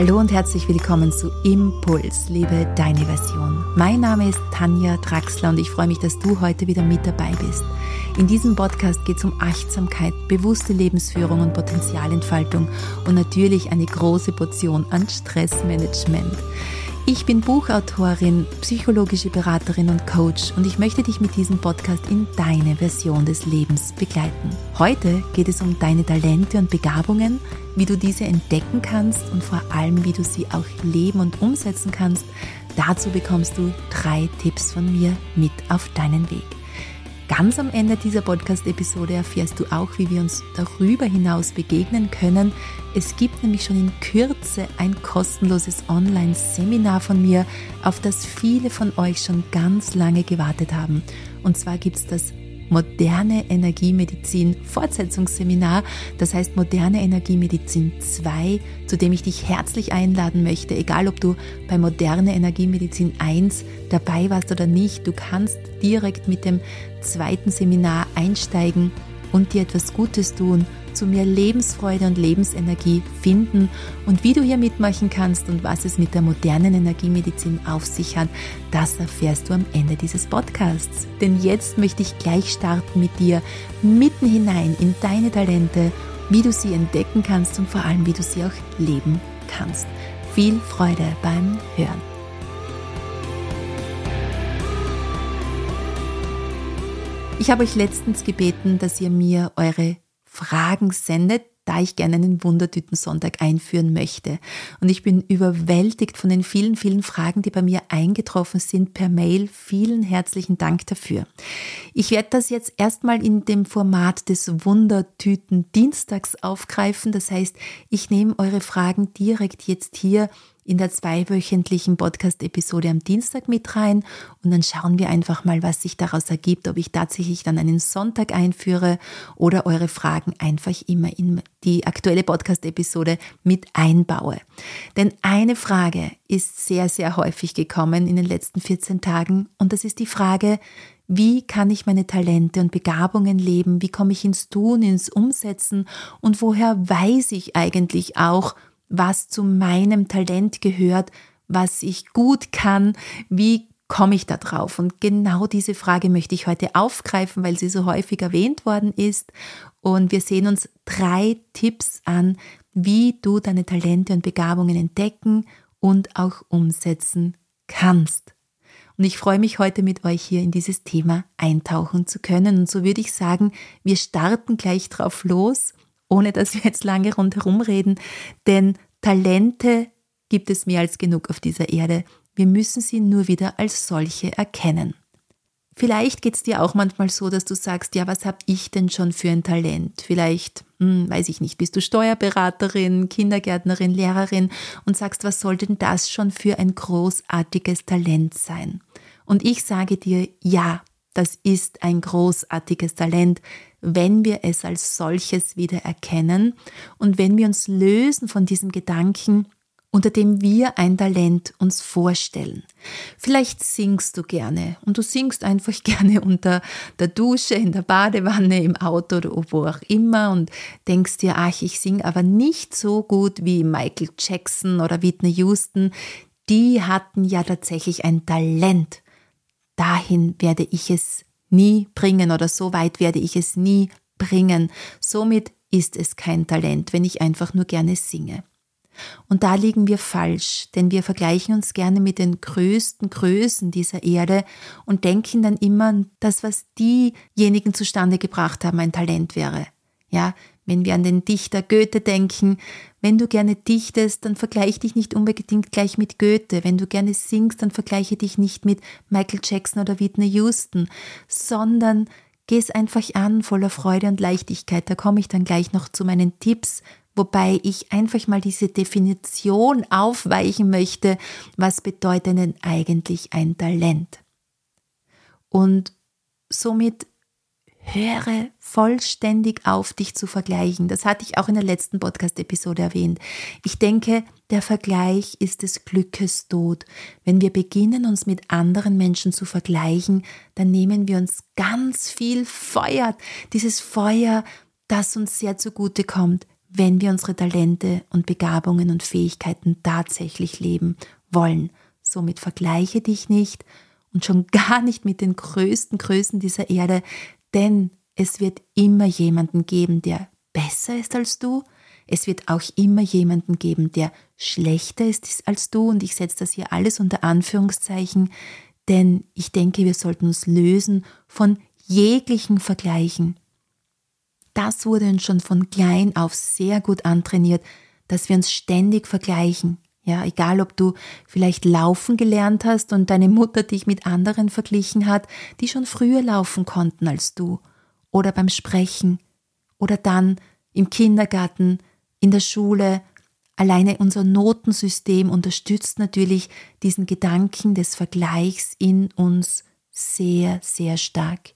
Hallo und herzlich willkommen zu Impuls, liebe deine Version. Mein Name ist Tanja Draxler und ich freue mich, dass du heute wieder mit dabei bist. In diesem Podcast geht es um Achtsamkeit, bewusste Lebensführung und Potenzialentfaltung und natürlich eine große Portion an Stressmanagement. Ich bin Buchautorin, psychologische Beraterin und Coach und ich möchte dich mit diesem Podcast in deine Version des Lebens begleiten. Heute geht es um deine Talente und Begabungen, wie du diese entdecken kannst und vor allem, wie du sie auch leben und umsetzen kannst. Dazu bekommst du drei Tipps von mir mit auf deinen Weg. Ganz am Ende dieser Podcast-Episode erfährst du auch, wie wir uns darüber hinaus begegnen können. Es gibt nämlich schon in Kürze ein kostenloses Online-Seminar von mir, auf das viele von euch schon ganz lange gewartet haben. Und zwar gibt es das moderne Energiemedizin Fortsetzungsseminar, das heißt moderne Energiemedizin 2, zu dem ich dich herzlich einladen möchte, egal ob du bei moderne Energiemedizin 1 dabei warst oder nicht, du kannst direkt mit dem zweiten Seminar einsteigen und dir etwas Gutes tun zu mehr Lebensfreude und Lebensenergie finden und wie du hier mitmachen kannst und was es mit der modernen Energiemedizin auf sich hat, das erfährst du am Ende dieses Podcasts. Denn jetzt möchte ich gleich starten mit dir mitten hinein in deine Talente, wie du sie entdecken kannst und vor allem, wie du sie auch leben kannst. Viel Freude beim Hören. Ich habe euch letztens gebeten, dass ihr mir eure Fragen sendet, da ich gerne einen Wundertüten-Sonntag einführen möchte. Und ich bin überwältigt von den vielen, vielen Fragen, die bei mir eingetroffen sind per Mail. Vielen herzlichen Dank dafür. Ich werde das jetzt erstmal in dem Format des Wundertüten-Dienstags aufgreifen. Das heißt, ich nehme eure Fragen direkt jetzt hier in der zweiwöchentlichen Podcast-Episode am Dienstag mit rein und dann schauen wir einfach mal, was sich daraus ergibt, ob ich tatsächlich dann einen Sonntag einführe oder eure Fragen einfach immer in die aktuelle Podcast-Episode mit einbaue. Denn eine Frage ist sehr, sehr häufig gekommen in den letzten 14 Tagen und das ist die Frage, wie kann ich meine Talente und Begabungen leben? Wie komme ich ins Tun, ins Umsetzen? Und woher weiß ich eigentlich auch, was zu meinem Talent gehört, was ich gut kann, wie komme ich da drauf? Und genau diese Frage möchte ich heute aufgreifen, weil sie so häufig erwähnt worden ist. Und wir sehen uns drei Tipps an, wie du deine Talente und Begabungen entdecken und auch umsetzen kannst. Und ich freue mich heute mit euch hier in dieses Thema eintauchen zu können. Und so würde ich sagen, wir starten gleich drauf los ohne dass wir jetzt lange rundherum reden, denn Talente gibt es mehr als genug auf dieser Erde. Wir müssen sie nur wieder als solche erkennen. Vielleicht geht es dir auch manchmal so, dass du sagst, ja, was habe ich denn schon für ein Talent? Vielleicht, hm, weiß ich nicht, bist du Steuerberaterin, Kindergärtnerin, Lehrerin und sagst, was soll denn das schon für ein großartiges Talent sein? Und ich sage dir, ja, das ist ein großartiges Talent, wenn wir es als solches wieder erkennen und wenn wir uns lösen von diesem Gedanken, unter dem wir ein Talent uns vorstellen. Vielleicht singst du gerne und du singst einfach gerne unter der Dusche, in der Badewanne, im Auto oder wo auch immer und denkst dir, ach, ich singe aber nicht so gut wie Michael Jackson oder Whitney Houston. Die hatten ja tatsächlich ein Talent. Dahin werde ich es nie bringen oder so weit werde ich es nie bringen. Somit ist es kein Talent, wenn ich einfach nur gerne singe. Und da liegen wir falsch, denn wir vergleichen uns gerne mit den größten Größen dieser Erde und denken dann immer, dass was diejenigen zustande gebracht haben, ein Talent wäre. Ja, wenn wir an den Dichter Goethe denken, wenn du gerne dichtest, dann vergleiche dich nicht unbedingt gleich mit Goethe. Wenn du gerne singst, dann vergleiche dich nicht mit Michael Jackson oder Whitney Houston, sondern geh es einfach an, voller Freude und Leichtigkeit. Da komme ich dann gleich noch zu meinen Tipps, wobei ich einfach mal diese Definition aufweichen möchte, was bedeutet denn eigentlich ein Talent? Und somit höre vollständig auf, dich zu vergleichen. Das hatte ich auch in der letzten Podcast-Episode erwähnt. Ich denke, der Vergleich ist des Glückes Tod. Wenn wir beginnen, uns mit anderen Menschen zu vergleichen, dann nehmen wir uns ganz viel Feuer, dieses Feuer, das uns sehr zugute kommt, wenn wir unsere Talente und Begabungen und Fähigkeiten tatsächlich leben wollen. Somit vergleiche dich nicht und schon gar nicht mit den größten Größen dieser Erde, denn es wird immer jemanden geben, der besser ist als du. Es wird auch immer jemanden geben, der schlechter ist als du. Und ich setze das hier alles unter Anführungszeichen, denn ich denke, wir sollten uns lösen von jeglichen Vergleichen. Das wurde uns schon von klein auf sehr gut antrainiert, dass wir uns ständig vergleichen. Ja, egal ob du vielleicht laufen gelernt hast und deine Mutter dich mit anderen verglichen hat, die schon früher laufen konnten als du, oder beim Sprechen, oder dann im Kindergarten, in der Schule. Alleine unser Notensystem unterstützt natürlich diesen Gedanken des Vergleichs in uns sehr, sehr stark.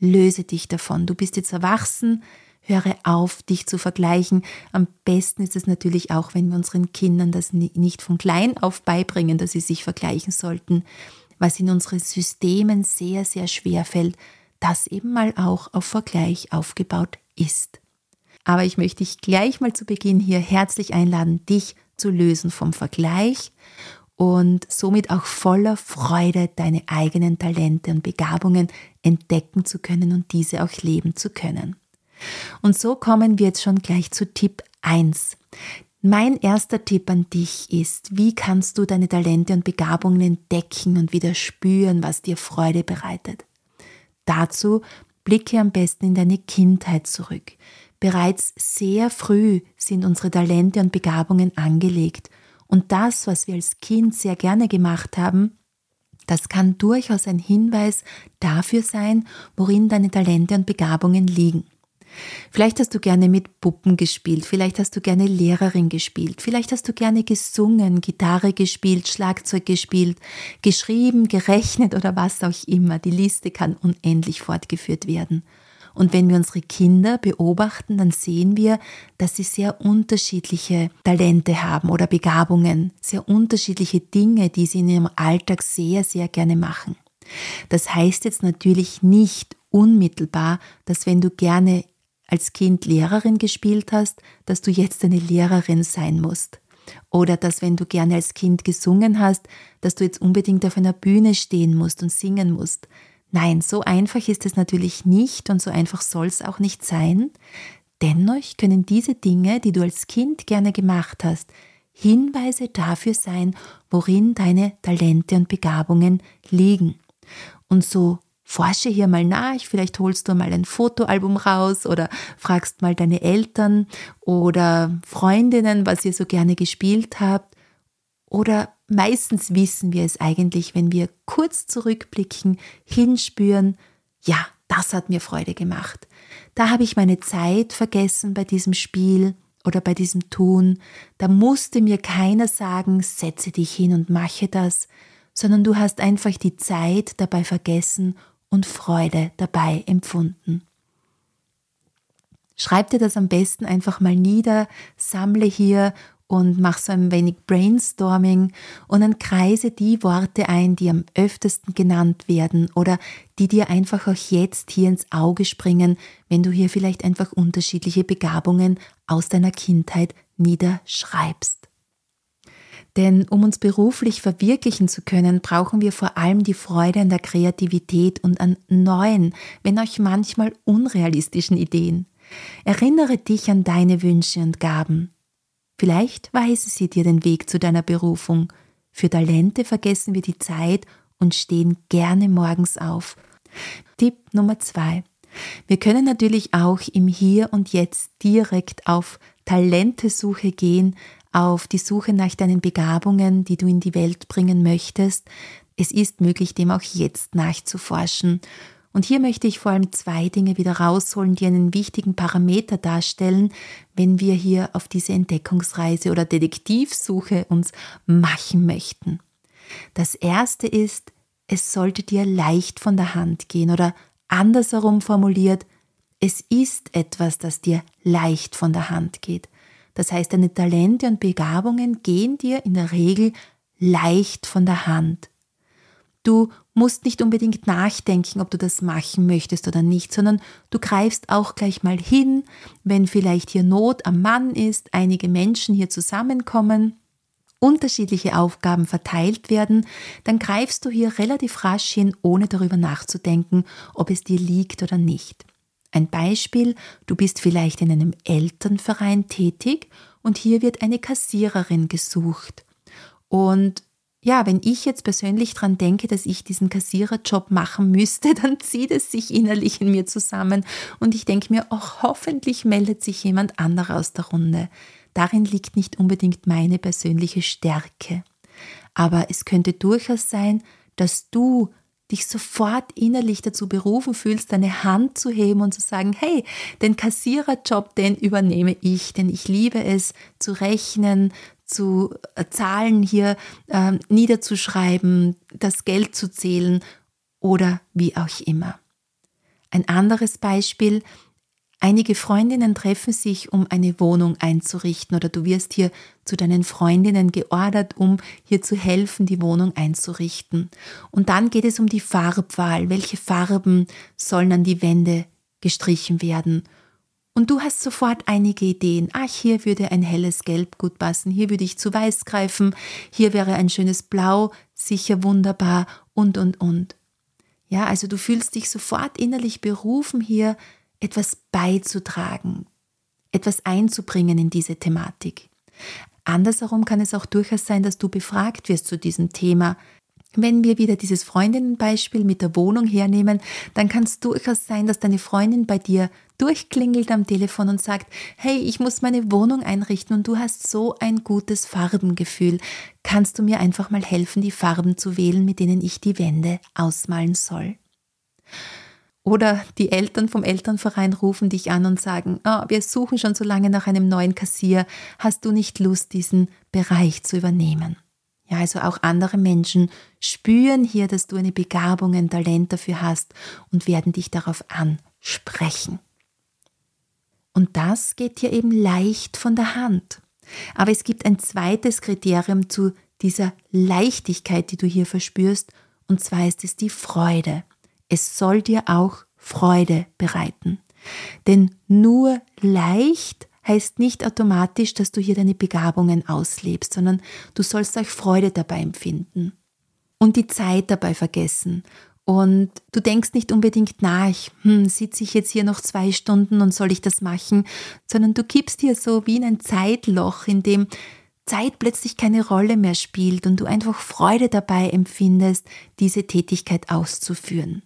Löse dich davon. Du bist jetzt erwachsen. Höre auf, dich zu vergleichen. Am besten ist es natürlich auch, wenn wir unseren Kindern das nicht von klein auf beibringen, dass sie sich vergleichen sollten, was in unseren Systemen sehr, sehr schwer fällt, das eben mal auch auf Vergleich aufgebaut ist. Aber ich möchte dich gleich mal zu Beginn hier herzlich einladen, dich zu lösen vom Vergleich und somit auch voller Freude deine eigenen Talente und Begabungen entdecken zu können und diese auch leben zu können. Und so kommen wir jetzt schon gleich zu Tipp 1. Mein erster Tipp an dich ist, wie kannst du deine Talente und Begabungen entdecken und wieder spüren, was dir Freude bereitet? Dazu blicke am besten in deine Kindheit zurück. Bereits sehr früh sind unsere Talente und Begabungen angelegt. Und das, was wir als Kind sehr gerne gemacht haben, das kann durchaus ein Hinweis dafür sein, worin deine Talente und Begabungen liegen. Vielleicht hast du gerne mit Puppen gespielt, vielleicht hast du gerne Lehrerin gespielt, vielleicht hast du gerne gesungen, Gitarre gespielt, Schlagzeug gespielt, geschrieben, gerechnet oder was auch immer. Die Liste kann unendlich fortgeführt werden. Und wenn wir unsere Kinder beobachten, dann sehen wir, dass sie sehr unterschiedliche Talente haben oder Begabungen, sehr unterschiedliche Dinge, die sie in ihrem Alltag sehr, sehr gerne machen. Das heißt jetzt natürlich nicht unmittelbar, dass wenn du gerne als Kind Lehrerin gespielt hast, dass du jetzt eine Lehrerin sein musst. Oder dass wenn du gerne als Kind gesungen hast, dass du jetzt unbedingt auf einer Bühne stehen musst und singen musst. Nein, so einfach ist es natürlich nicht und so einfach soll es auch nicht sein. Dennoch können diese Dinge, die du als Kind gerne gemacht hast, Hinweise dafür sein, worin deine Talente und Begabungen liegen. Und so forsche hier mal nach, vielleicht holst du mal ein Fotoalbum raus oder fragst mal deine Eltern oder Freundinnen, was ihr so gerne gespielt habt. Oder meistens wissen wir es eigentlich, wenn wir kurz zurückblicken, hinspüren, ja, das hat mir Freude gemacht. Da habe ich meine Zeit vergessen bei diesem Spiel oder bei diesem Tun. Da musste mir keiner sagen, setze dich hin und mache das, sondern du hast einfach die Zeit dabei vergessen und Freude dabei empfunden. Schreib dir das am besten einfach mal nieder, sammle hier und mach so ein wenig Brainstorming und dann kreise die Worte ein, die am öftesten genannt werden oder die dir einfach auch jetzt hier ins Auge springen, wenn du hier vielleicht einfach unterschiedliche Begabungen aus deiner Kindheit niederschreibst. Denn um uns beruflich verwirklichen zu können, brauchen wir vor allem die Freude an der Kreativität und an neuen, wenn auch manchmal unrealistischen Ideen. Erinnere dich an deine Wünsche und Gaben. Vielleicht weisen sie dir den Weg zu deiner Berufung. Für Talente vergessen wir die Zeit und stehen gerne morgens auf. Tipp Nummer zwei. Wir können natürlich auch im Hier und Jetzt direkt auf Talentesuche gehen, auf die Suche nach deinen Begabungen, die du in die Welt bringen möchtest. Es ist möglich, dem auch jetzt nachzuforschen. Und hier möchte ich vor allem zwei Dinge wieder rausholen, die einen wichtigen Parameter darstellen, wenn wir hier auf diese Entdeckungsreise oder Detektivsuche uns machen möchten. Das erste ist, es sollte dir leicht von der Hand gehen oder andersherum formuliert, es ist etwas, das dir leicht von der Hand geht. Das heißt, deine Talente und Begabungen gehen dir in der Regel leicht von der Hand. Du musst nicht unbedingt nachdenken, ob du das machen möchtest oder nicht, sondern du greifst auch gleich mal hin, wenn vielleicht hier Not am Mann ist, einige Menschen hier zusammenkommen, unterschiedliche Aufgaben verteilt werden, dann greifst du hier relativ rasch hin, ohne darüber nachzudenken, ob es dir liegt oder nicht. Ein Beispiel, du bist vielleicht in einem Elternverein tätig und hier wird eine Kassiererin gesucht. Und ja, wenn ich jetzt persönlich dran denke, dass ich diesen Kassiererjob machen müsste, dann zieht es sich innerlich in mir zusammen und ich denke mir, auch hoffentlich meldet sich jemand anderer aus der Runde. Darin liegt nicht unbedingt meine persönliche Stärke. Aber es könnte durchaus sein, dass du dich sofort innerlich dazu berufen fühlst, deine Hand zu heben und zu sagen, hey, den Kassiererjob, den übernehme ich, denn ich liebe es zu rechnen, zu äh, Zahlen hier äh, niederzuschreiben, das Geld zu zählen oder wie auch immer. Ein anderes Beispiel, einige Freundinnen treffen sich, um eine Wohnung einzurichten oder du wirst hier zu deinen Freundinnen geordert, um hier zu helfen, die Wohnung einzurichten. Und dann geht es um die Farbwahl. Welche Farben sollen an die Wände gestrichen werden? Und du hast sofort einige Ideen. Ach, hier würde ein helles Gelb gut passen, hier würde ich zu Weiß greifen, hier wäre ein schönes Blau sicher wunderbar und, und, und. Ja, also du fühlst dich sofort innerlich berufen, hier etwas beizutragen, etwas einzubringen in diese Thematik. Andersherum kann es auch durchaus sein, dass du befragt wirst zu diesem Thema. Wenn wir wieder dieses Freundinnenbeispiel mit der Wohnung hernehmen, dann kann es durchaus sein, dass deine Freundin bei dir durchklingelt am Telefon und sagt, hey, ich muss meine Wohnung einrichten und du hast so ein gutes Farbengefühl. Kannst du mir einfach mal helfen, die Farben zu wählen, mit denen ich die Wände ausmalen soll? Oder die Eltern vom Elternverein rufen dich an und sagen, oh, wir suchen schon so lange nach einem neuen Kassier, hast du nicht Lust, diesen Bereich zu übernehmen? Ja, also auch andere Menschen spüren hier, dass du eine Begabung, ein Talent dafür hast und werden dich darauf ansprechen. Und das geht dir eben leicht von der Hand. Aber es gibt ein zweites Kriterium zu dieser Leichtigkeit, die du hier verspürst, und zwar ist es die Freude. Es soll dir auch Freude bereiten. Denn nur leicht heißt nicht automatisch, dass du hier deine Begabungen auslebst, sondern du sollst auch Freude dabei empfinden und die Zeit dabei vergessen und du denkst nicht unbedingt nach, hm, sitze ich jetzt hier noch zwei Stunden und soll ich das machen, sondern du gibst dir so wie in ein Zeitloch, in dem Zeit plötzlich keine Rolle mehr spielt und du einfach Freude dabei empfindest, diese Tätigkeit auszuführen.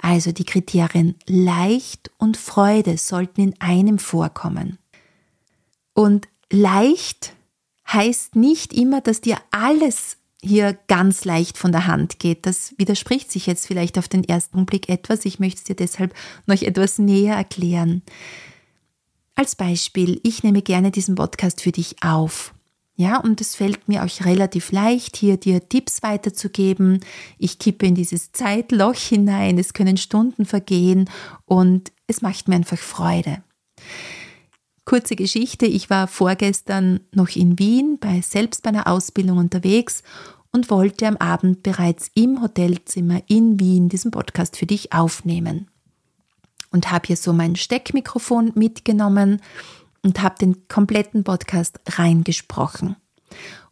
Also die Kriterien leicht und Freude sollten in einem vorkommen. Und leicht heißt nicht immer, dass dir alles hier ganz leicht von der Hand geht. Das widerspricht sich jetzt vielleicht auf den ersten Blick etwas. Ich möchte es dir deshalb noch etwas näher erklären. Als Beispiel, ich nehme gerne diesen Podcast für dich auf. Ja, und es fällt mir auch relativ leicht, hier dir Tipps weiterzugeben. Ich kippe in dieses Zeitloch hinein, es können Stunden vergehen und es macht mir einfach Freude. Kurze Geschichte, ich war vorgestern noch in Wien bei selbst bei einer Ausbildung unterwegs und wollte am Abend bereits im Hotelzimmer in Wien diesen Podcast für dich aufnehmen. Und habe hier so mein Steckmikrofon mitgenommen und habe den kompletten Podcast reingesprochen.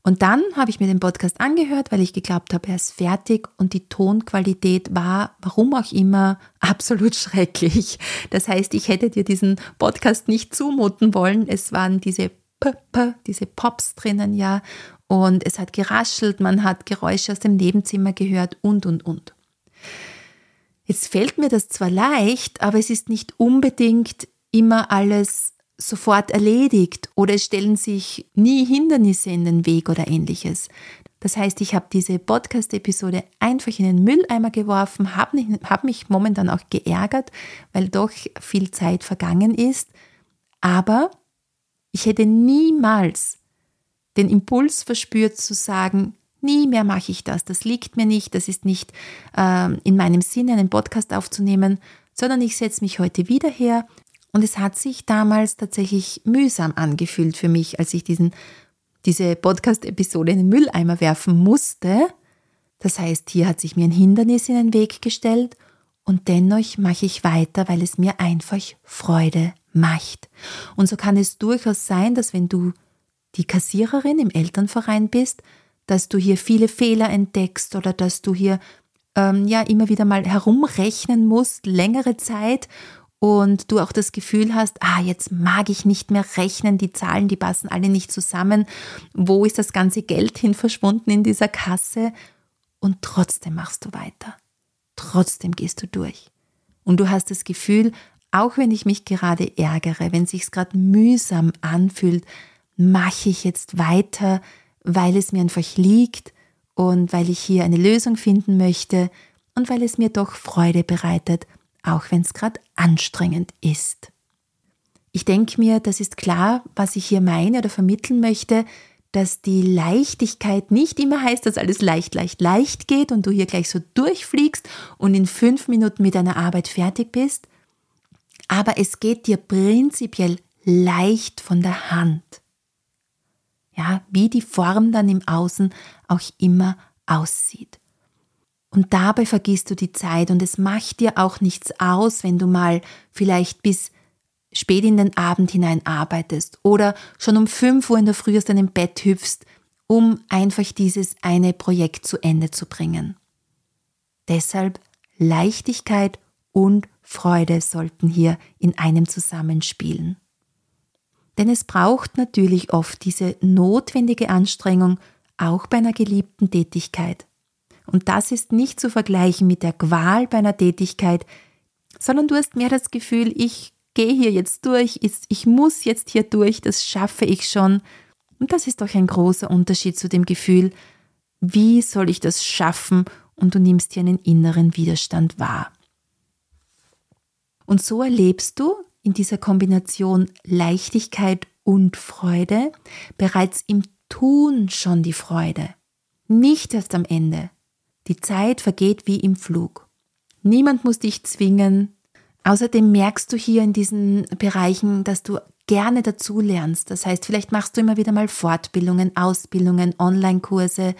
Und dann habe ich mir den Podcast angehört, weil ich geglaubt habe, er ist fertig und die Tonqualität war, warum auch immer, absolut schrecklich. Das heißt, ich hätte dir diesen Podcast nicht zumuten wollen. Es waren diese P, P diese Pops drinnen, ja, und es hat geraschelt, man hat Geräusche aus dem Nebenzimmer gehört und, und, und. Jetzt fällt mir das zwar leicht, aber es ist nicht unbedingt immer alles sofort erledigt oder es stellen sich nie Hindernisse in den Weg oder ähnliches. Das heißt, ich habe diese Podcast-Episode einfach in den Mülleimer geworfen, habe hab mich momentan auch geärgert, weil doch viel Zeit vergangen ist. Aber ich hätte niemals den Impuls verspürt zu sagen, nie mehr mache ich das, das liegt mir nicht, das ist nicht äh, in meinem Sinne, einen Podcast aufzunehmen, sondern ich setze mich heute wieder her, und es hat sich damals tatsächlich mühsam angefühlt für mich, als ich diesen, diese Podcast-Episode in den Mülleimer werfen musste, Das heißt, hier hat sich mir ein Hindernis in den Weg gestellt und dennoch mache ich weiter, weil es mir einfach Freude macht. Und so kann es durchaus sein, dass wenn du die Kassiererin im Elternverein bist, dass du hier viele Fehler entdeckst oder dass du hier ähm, ja immer wieder mal herumrechnen musst, längere Zeit und du auch das Gefühl hast, ah, jetzt mag ich nicht mehr rechnen, die Zahlen, die passen alle nicht zusammen, wo ist das ganze Geld hin verschwunden in dieser Kasse und trotzdem machst du weiter. Trotzdem gehst du durch. Und du hast das Gefühl, auch wenn ich mich gerade ärgere, wenn sich's gerade mühsam anfühlt, mache ich jetzt weiter, weil es mir einfach liegt und weil ich hier eine Lösung finden möchte und weil es mir doch Freude bereitet, auch wenn es gerade anstrengend ist. Ich denke mir, das ist klar, was ich hier meine oder vermitteln möchte, dass die Leichtigkeit nicht immer heißt, dass alles leicht, leicht, leicht geht und du hier gleich so durchfliegst und in fünf Minuten mit deiner Arbeit fertig bist, aber es geht dir prinzipiell leicht von der Hand. Ja, wie die Form dann im Außen auch immer aussieht. Und dabei vergisst du die Zeit und es macht dir auch nichts aus, wenn du mal vielleicht bis spät in den Abend hinein arbeitest oder schon um 5 Uhr in der Früh aus deinem Bett hüpfst, um einfach dieses eine Projekt zu Ende zu bringen. Deshalb Leichtigkeit und Freude sollten hier in einem zusammenspielen. Denn es braucht natürlich oft diese notwendige Anstrengung, auch bei einer geliebten Tätigkeit. Und das ist nicht zu vergleichen mit der Qual bei einer Tätigkeit, sondern du hast mehr das Gefühl, ich gehe hier jetzt durch, ich muss jetzt hier durch, das schaffe ich schon. Und das ist doch ein großer Unterschied zu dem Gefühl, wie soll ich das schaffen? Und du nimmst hier einen inneren Widerstand wahr. Und so erlebst du in dieser Kombination Leichtigkeit und Freude bereits im Tun schon die Freude, nicht erst am Ende. Die Zeit vergeht wie im Flug. Niemand muss dich zwingen. Außerdem merkst du hier in diesen Bereichen, dass du gerne dazu lernst. Das heißt, vielleicht machst du immer wieder mal Fortbildungen, Ausbildungen, Online-Kurse.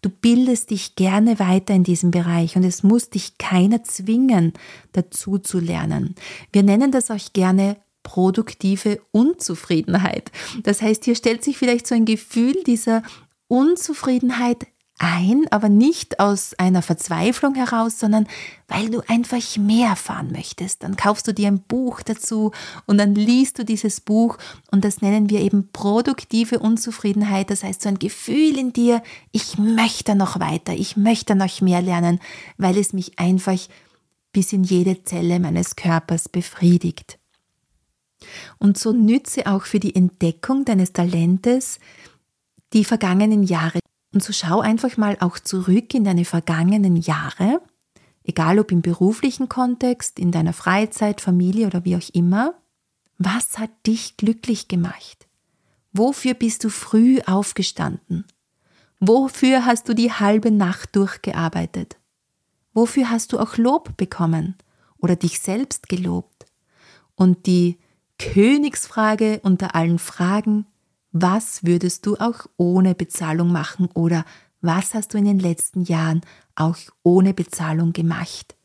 Du bildest dich gerne weiter in diesem Bereich und es muss dich keiner zwingen, dazu zu lernen. Wir nennen das auch gerne produktive Unzufriedenheit. Das heißt, hier stellt sich vielleicht so ein Gefühl dieser Unzufriedenheit ein, aber nicht aus einer Verzweiflung heraus, sondern weil du einfach mehr erfahren möchtest. Dann kaufst du dir ein Buch dazu und dann liest du dieses Buch und das nennen wir eben produktive Unzufriedenheit. Das heißt so ein Gefühl in dir, ich möchte noch weiter, ich möchte noch mehr lernen, weil es mich einfach bis in jede Zelle meines Körpers befriedigt. Und so nütze auch für die Entdeckung deines Talentes die vergangenen Jahre. Und so schau einfach mal auch zurück in deine vergangenen Jahre, egal ob im beruflichen Kontext, in deiner Freizeit, Familie oder wie auch immer. Was hat dich glücklich gemacht? Wofür bist du früh aufgestanden? Wofür hast du die halbe Nacht durchgearbeitet? Wofür hast du auch Lob bekommen oder dich selbst gelobt? Und die Königsfrage unter allen Fragen, was würdest du auch ohne Bezahlung machen oder was hast du in den letzten Jahren auch ohne Bezahlung gemacht?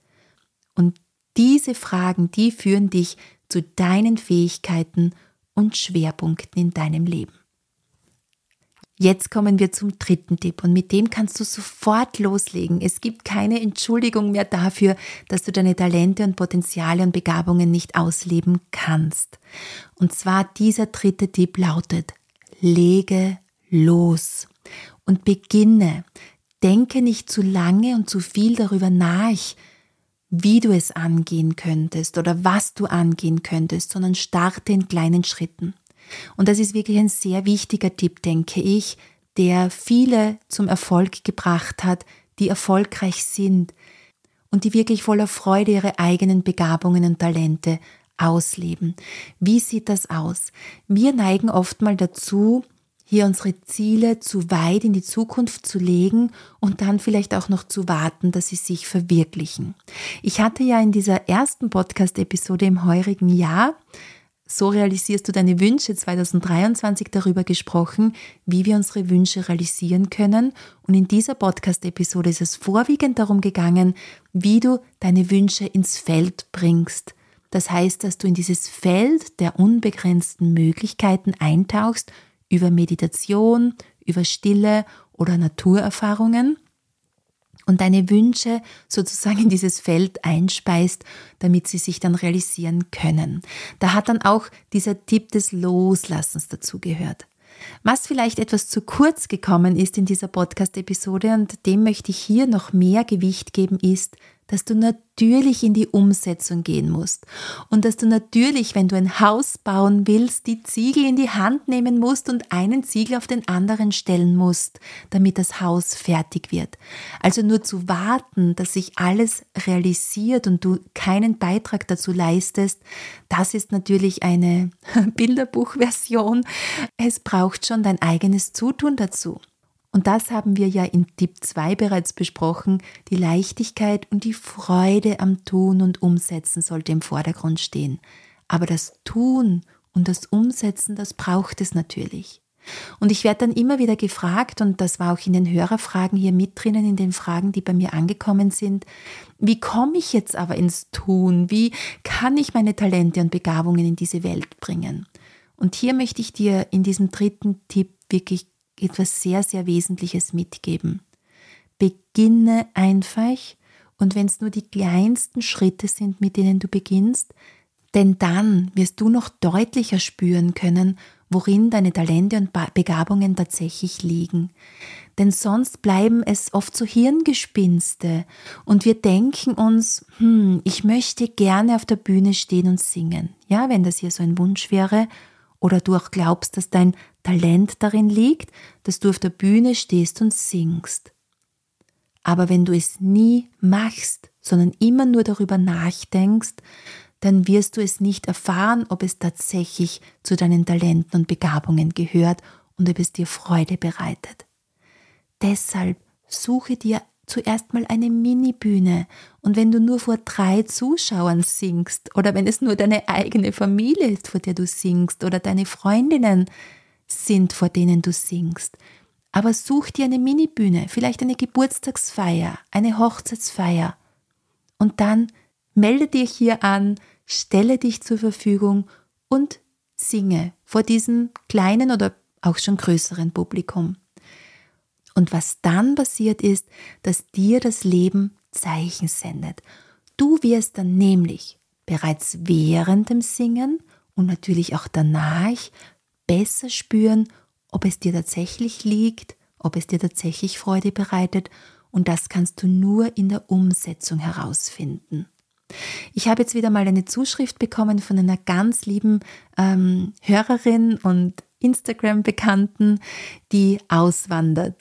Und diese Fragen, die führen dich zu deinen Fähigkeiten und Schwerpunkten in deinem Leben. Jetzt kommen wir zum dritten Tipp und mit dem kannst du sofort loslegen. Es gibt keine Entschuldigung mehr dafür, dass du deine Talente und Potenziale und Begabungen nicht ausleben kannst. Und zwar dieser dritte Tipp lautet, lege los und beginne. Denke nicht zu lange und zu viel darüber nach, wie du es angehen könntest oder was du angehen könntest, sondern starte in kleinen Schritten. Und das ist wirklich ein sehr wichtiger Tipp, denke ich, der viele zum Erfolg gebracht hat, die erfolgreich sind und die wirklich voller Freude ihre eigenen Begabungen und Talente ausleben. Wie sieht das aus? Wir neigen oft mal dazu, hier unsere Ziele zu weit in die Zukunft zu legen und dann vielleicht auch noch zu warten, dass sie sich verwirklichen. Ich hatte ja in dieser ersten Podcast-Episode im heurigen Jahr so realisierst du deine Wünsche 2023 darüber gesprochen, wie wir unsere Wünsche realisieren können. Und in dieser Podcast-Episode ist es vorwiegend darum gegangen, wie du deine Wünsche ins Feld bringst. Das heißt, dass du in dieses Feld der unbegrenzten Möglichkeiten eintauchst über Meditation, über Stille oder Naturerfahrungen und deine Wünsche sozusagen in dieses Feld einspeist, damit sie sich dann realisieren können. Da hat dann auch dieser Tipp des Loslassens dazugehört. Was vielleicht etwas zu kurz gekommen ist in dieser Podcast-Episode und dem möchte ich hier noch mehr Gewicht geben, ist, dass du natürlich in die Umsetzung gehen musst und dass du natürlich, wenn du ein Haus bauen willst, die Ziegel in die Hand nehmen musst und einen Ziegel auf den anderen stellen musst, damit das Haus fertig wird. Also nur zu warten, dass sich alles realisiert und du keinen Beitrag dazu leistest, das ist natürlich eine Bilderbuchversion. Es braucht schon dein eigenes Zutun dazu. Und das haben wir ja in Tipp 2 bereits besprochen. Die Leichtigkeit und die Freude am Tun und Umsetzen sollte im Vordergrund stehen. Aber das Tun und das Umsetzen, das braucht es natürlich. Und ich werde dann immer wieder gefragt, und das war auch in den Hörerfragen hier mit drinnen, in den Fragen, die bei mir angekommen sind, wie komme ich jetzt aber ins Tun? Wie kann ich meine Talente und Begabungen in diese Welt bringen? Und hier möchte ich dir in diesem dritten Tipp wirklich etwas sehr, sehr Wesentliches mitgeben. Beginne einfach und wenn es nur die kleinsten Schritte sind, mit denen du beginnst, denn dann wirst du noch deutlicher spüren können, worin deine Talente und Begabungen tatsächlich liegen. Denn sonst bleiben es oft so Hirngespinste und wir denken uns, hm, ich möchte gerne auf der Bühne stehen und singen. Ja, wenn das hier so ein Wunsch wäre, oder du auch glaubst, dass dein Talent darin liegt, dass du auf der Bühne stehst und singst. Aber wenn du es nie machst, sondern immer nur darüber nachdenkst, dann wirst du es nicht erfahren, ob es tatsächlich zu deinen Talenten und Begabungen gehört und ob es dir Freude bereitet. Deshalb suche dir zuerst mal eine Mini-Bühne und wenn du nur vor drei Zuschauern singst oder wenn es nur deine eigene Familie ist, vor der du singst oder deine Freundinnen, sind, vor denen du singst. Aber such dir eine Minibühne, vielleicht eine Geburtstagsfeier, eine Hochzeitsfeier. Und dann melde dich hier an, stelle dich zur Verfügung und singe vor diesem kleinen oder auch schon größeren Publikum. Und was dann passiert ist, dass dir das Leben Zeichen sendet. Du wirst dann nämlich bereits während dem Singen und natürlich auch danach besser spüren, ob es dir tatsächlich liegt, ob es dir tatsächlich Freude bereitet und das kannst du nur in der Umsetzung herausfinden. Ich habe jetzt wieder mal eine Zuschrift bekommen von einer ganz lieben ähm, Hörerin und Instagram-Bekannten, die auswandert.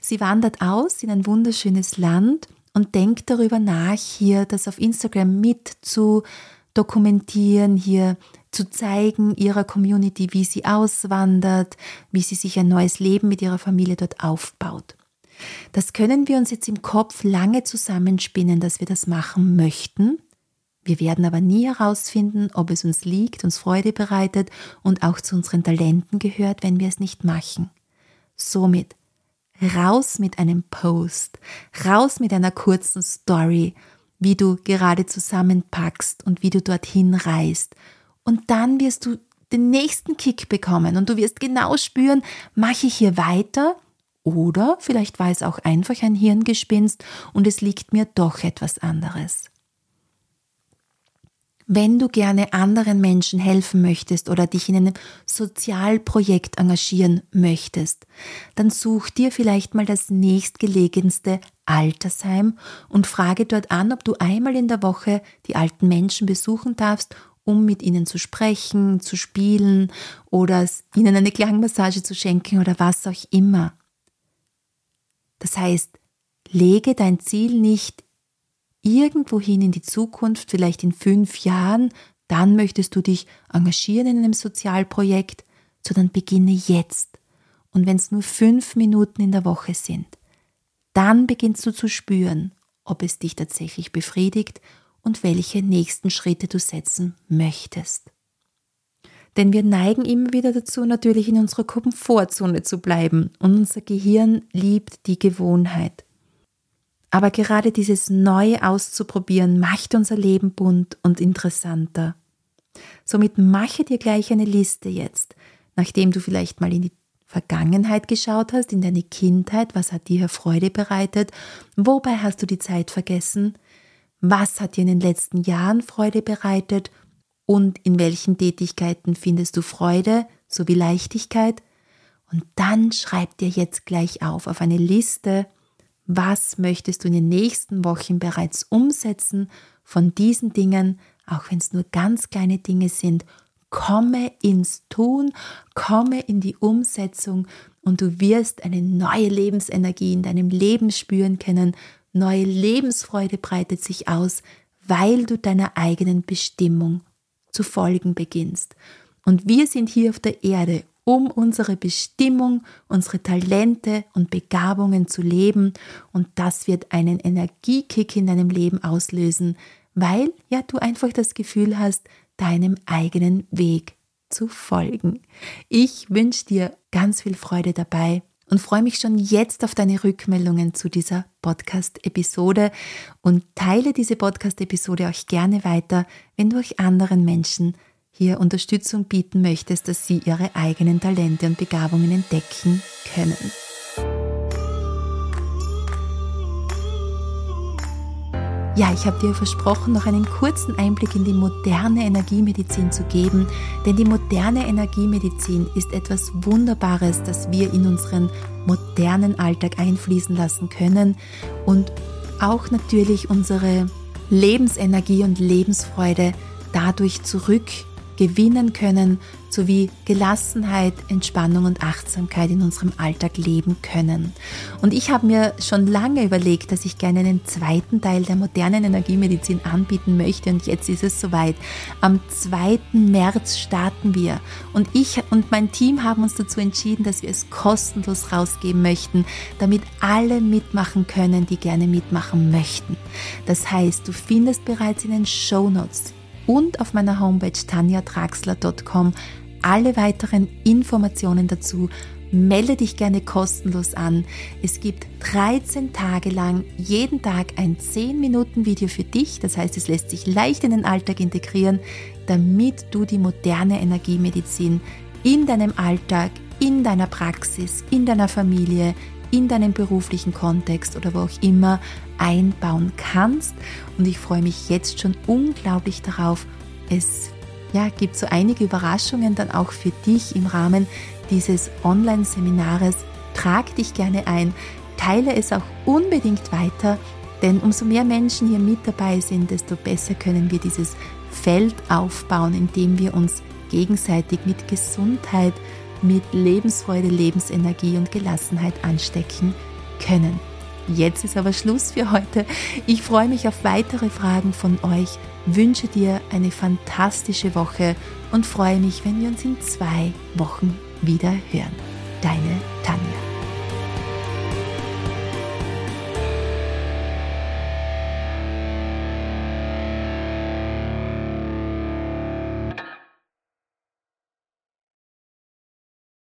Sie wandert aus in ein wunderschönes Land und denkt darüber nach, hier das auf Instagram mit zu dokumentieren, hier zu zeigen ihrer Community, wie sie auswandert, wie sie sich ein neues Leben mit ihrer Familie dort aufbaut. Das können wir uns jetzt im Kopf lange zusammenspinnen, dass wir das machen möchten. Wir werden aber nie herausfinden, ob es uns liegt, uns Freude bereitet und auch zu unseren Talenten gehört, wenn wir es nicht machen. Somit raus mit einem Post, raus mit einer kurzen Story, wie du gerade zusammenpackst und wie du dorthin reist und dann wirst du den nächsten Kick bekommen und du wirst genau spüren, mache ich hier weiter oder vielleicht war es auch einfach ein Hirngespinst und es liegt mir doch etwas anderes. Wenn du gerne anderen Menschen helfen möchtest oder dich in einem Sozialprojekt engagieren möchtest, dann such dir vielleicht mal das nächstgelegenste Altersheim und frage dort an, ob du einmal in der Woche die alten Menschen besuchen darfst um mit ihnen zu sprechen, zu spielen oder ihnen eine Klangmassage zu schenken oder was auch immer. Das heißt, lege dein Ziel nicht irgendwohin in die Zukunft, vielleicht in fünf Jahren, dann möchtest du dich engagieren in einem Sozialprojekt, sondern beginne jetzt. Und wenn es nur fünf Minuten in der Woche sind, dann beginnst du zu spüren, ob es dich tatsächlich befriedigt und welche nächsten Schritte du setzen möchtest. Denn wir neigen immer wieder dazu, natürlich in unserer Komfortzone zu bleiben und unser Gehirn liebt die Gewohnheit. Aber gerade dieses Neue auszuprobieren macht unser Leben bunt und interessanter. Somit mache dir gleich eine Liste jetzt, nachdem du vielleicht mal in die Vergangenheit geschaut hast, in deine Kindheit, was hat dir Freude bereitet, wobei hast du die Zeit vergessen, was hat dir in den letzten Jahren Freude bereitet und in welchen Tätigkeiten findest du Freude sowie Leichtigkeit. Und dann schreib dir jetzt gleich auf auf eine Liste, was möchtest du in den nächsten Wochen bereits umsetzen von diesen Dingen, auch wenn es nur ganz kleine Dinge sind. Komme ins Tun, komme in die Umsetzung und du wirst eine neue Lebensenergie in deinem Leben spüren können. Neue Lebensfreude breitet sich aus, weil du deiner eigenen Bestimmung zu folgen beginnst. Und wir sind hier auf der Erde, um unsere Bestimmung, unsere Talente und Begabungen zu leben. Und das wird einen Energiekick in deinem Leben auslösen, weil ja du einfach das Gefühl hast, deinem eigenen Weg zu folgen. Ich wünsche dir ganz viel Freude dabei und freue mich schon jetzt auf deine Rückmeldungen zu dieser Podcast-Episode und teile diese Podcast-Episode auch gerne weiter, wenn du euch anderen Menschen hier Unterstützung bieten möchtest, dass sie ihre eigenen Talente und Begabungen entdecken können. Ja, ich habe dir versprochen, noch einen kurzen Einblick in die moderne Energiemedizin zu geben, denn die moderne Energiemedizin ist etwas Wunderbares, das wir in unseren modernen Alltag einfließen lassen können und auch natürlich unsere Lebensenergie und Lebensfreude dadurch zurück gewinnen können, sowie Gelassenheit, Entspannung und Achtsamkeit in unserem Alltag leben können. Und ich habe mir schon lange überlegt, dass ich gerne einen zweiten Teil der modernen Energiemedizin anbieten möchte und jetzt ist es soweit. Am 2. März starten wir und ich und mein Team haben uns dazu entschieden, dass wir es kostenlos rausgeben möchten, damit alle mitmachen können, die gerne mitmachen möchten. Das heißt, du findest bereits in den Show Notes und auf meiner Homepage tanjatraxler.com alle weiteren Informationen dazu. Melde dich gerne kostenlos an. Es gibt 13 Tage lang jeden Tag ein 10 Minuten Video für dich. Das heißt, es lässt sich leicht in den Alltag integrieren, damit du die moderne Energiemedizin in deinem Alltag, in deiner Praxis, in deiner Familie, in deinem beruflichen Kontext oder wo auch immer einbauen kannst. Und ich freue mich jetzt schon unglaublich darauf. Es ja, gibt so einige Überraschungen dann auch für dich im Rahmen dieses Online-Seminares. Trag dich gerne ein, teile es auch unbedingt weiter, denn umso mehr Menschen hier mit dabei sind, desto besser können wir dieses Feld aufbauen, in dem wir uns gegenseitig mit Gesundheit, mit Lebensfreude, Lebensenergie und Gelassenheit anstecken können. Jetzt ist aber Schluss für heute. Ich freue mich auf weitere Fragen von euch, wünsche dir eine fantastische Woche und freue mich, wenn wir uns in zwei Wochen wieder hören. Deine Tanja.